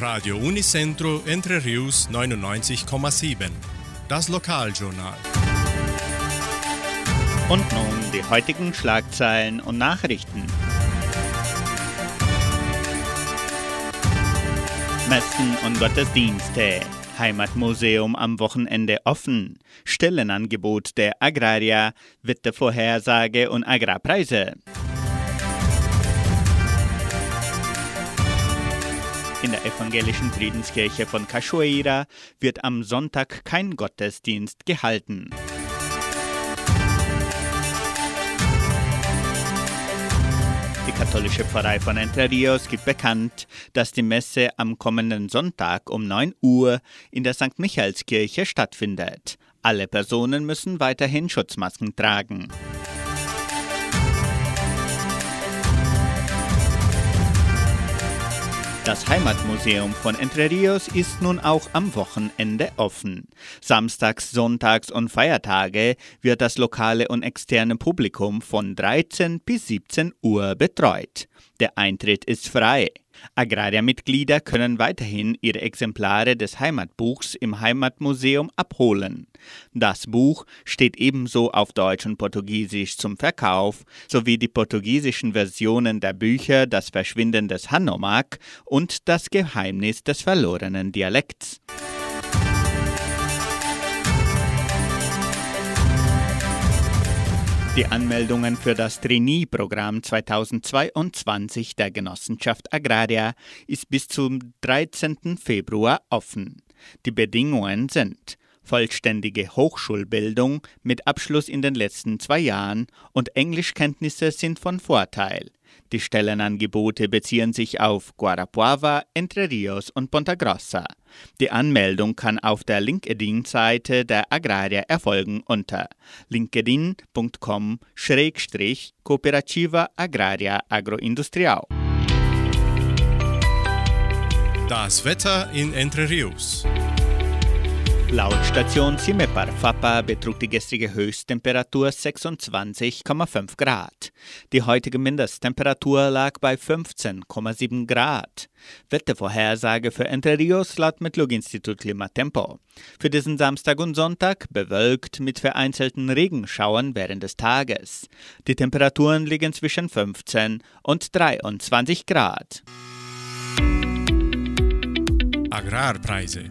Radio Unicentro Entre Rius 99,7. Das Lokaljournal. Und nun die heutigen Schlagzeilen und Nachrichten. Messen und Gottesdienste. Heimatmuseum am Wochenende offen. Stellenangebot der Agraria, Wettervorhersage und Agrarpreise. In der evangelischen Friedenskirche von Cachoeira wird am Sonntag kein Gottesdienst gehalten. Die katholische Pfarrei von Entre Rios gibt bekannt, dass die Messe am kommenden Sonntag um 9 Uhr in der St. Michaelskirche stattfindet. Alle Personen müssen weiterhin Schutzmasken tragen. Das Heimatmuseum von Entre Rios ist nun auch am Wochenende offen. Samstags, Sonntags und Feiertage wird das lokale und externe Publikum von 13 bis 17 Uhr betreut. Der Eintritt ist frei. Agrariermitglieder können weiterhin ihre Exemplare des Heimatbuchs im Heimatmuseum abholen. Das Buch steht ebenso auf Deutsch und Portugiesisch zum Verkauf, sowie die portugiesischen Versionen der Bücher Das Verschwinden des Hanomag und Das Geheimnis des verlorenen Dialekts. Die Anmeldungen für das Trainee-Programm 2022 der Genossenschaft Agraria ist bis zum 13. Februar offen. Die Bedingungen sind vollständige Hochschulbildung mit Abschluss in den letzten zwei Jahren und Englischkenntnisse sind von Vorteil. Die Stellenangebote beziehen sich auf Guarapuava, Entre Rios und Ponta Grossa. Die Anmeldung kann auf der LinkedIn-Seite der Agraria erfolgen unter linkedin.com-cooperativa agraria agroindustrial. Das Wetter in Entre Rios. Laut Station Cimepar Fapa betrug die gestrige Höchsttemperatur 26,5 Grad. Die heutige Mindesttemperatur lag bei 15,7 Grad. Wettervorhersage für Entre Rios laut Metlog-Institut Klimatempo. Für diesen Samstag und Sonntag bewölkt mit vereinzelten Regenschauern während des Tages. Die Temperaturen liegen zwischen 15 und 23 Grad. Agrarpreise.